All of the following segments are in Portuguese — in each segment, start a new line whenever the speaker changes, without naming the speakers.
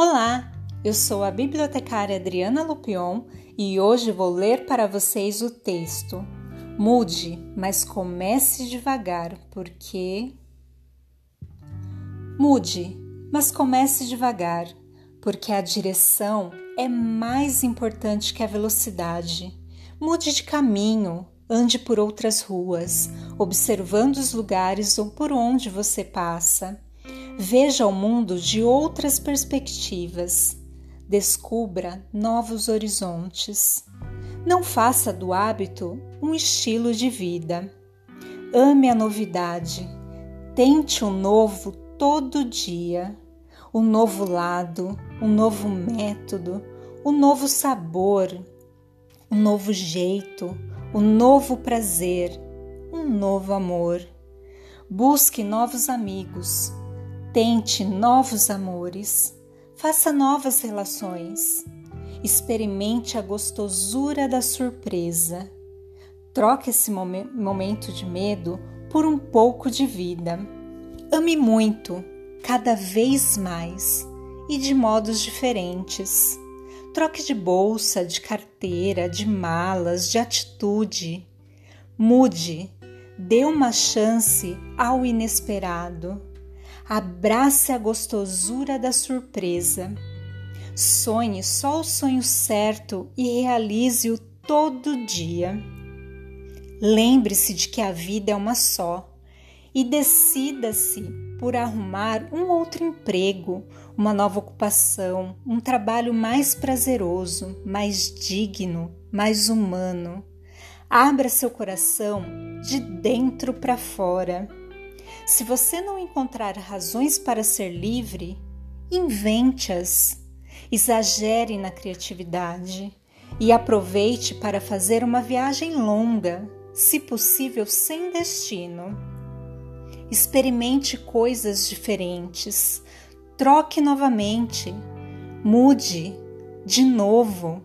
Olá, eu sou a bibliotecária Adriana Lupion e hoje vou ler para vocês o texto. Mude, mas comece devagar, porque. Mude, mas comece devagar, porque a direção é mais importante que a velocidade. Mude de caminho, ande por outras ruas, observando os lugares por onde você passa. Veja o mundo de outras perspectivas. Descubra novos horizontes. Não faça do hábito um estilo de vida. Ame a novidade. Tente o um novo todo dia. Um novo lado, um novo método, um novo sabor, um novo jeito, um novo prazer, um novo amor. Busque novos amigos Tente novos amores, faça novas relações, experimente a gostosura da surpresa. Troque esse momento de medo por um pouco de vida. Ame muito, cada vez mais e de modos diferentes. Troque de bolsa, de carteira, de malas, de atitude. Mude, dê uma chance ao inesperado. Abrace a gostosura da surpresa. Sonhe só o sonho certo e realize-o todo dia. Lembre-se de que a vida é uma só e decida-se por arrumar um outro emprego, uma nova ocupação, um trabalho mais prazeroso, mais digno, mais humano. Abra seu coração de dentro para fora. Se você não encontrar razões para ser livre, invente-as. Exagere na criatividade e aproveite para fazer uma viagem longa, se possível sem destino. Experimente coisas diferentes, troque novamente, mude de novo,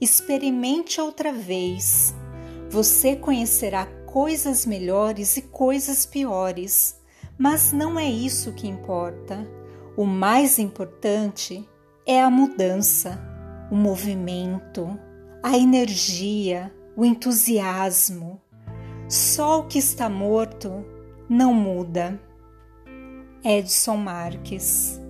experimente outra vez. Você conhecerá coisas melhores e coisas piores mas não é isso que importa. O mais importante é a mudança, o movimento, a energia, o entusiasmo. Só o que está morto não muda. Edson Marques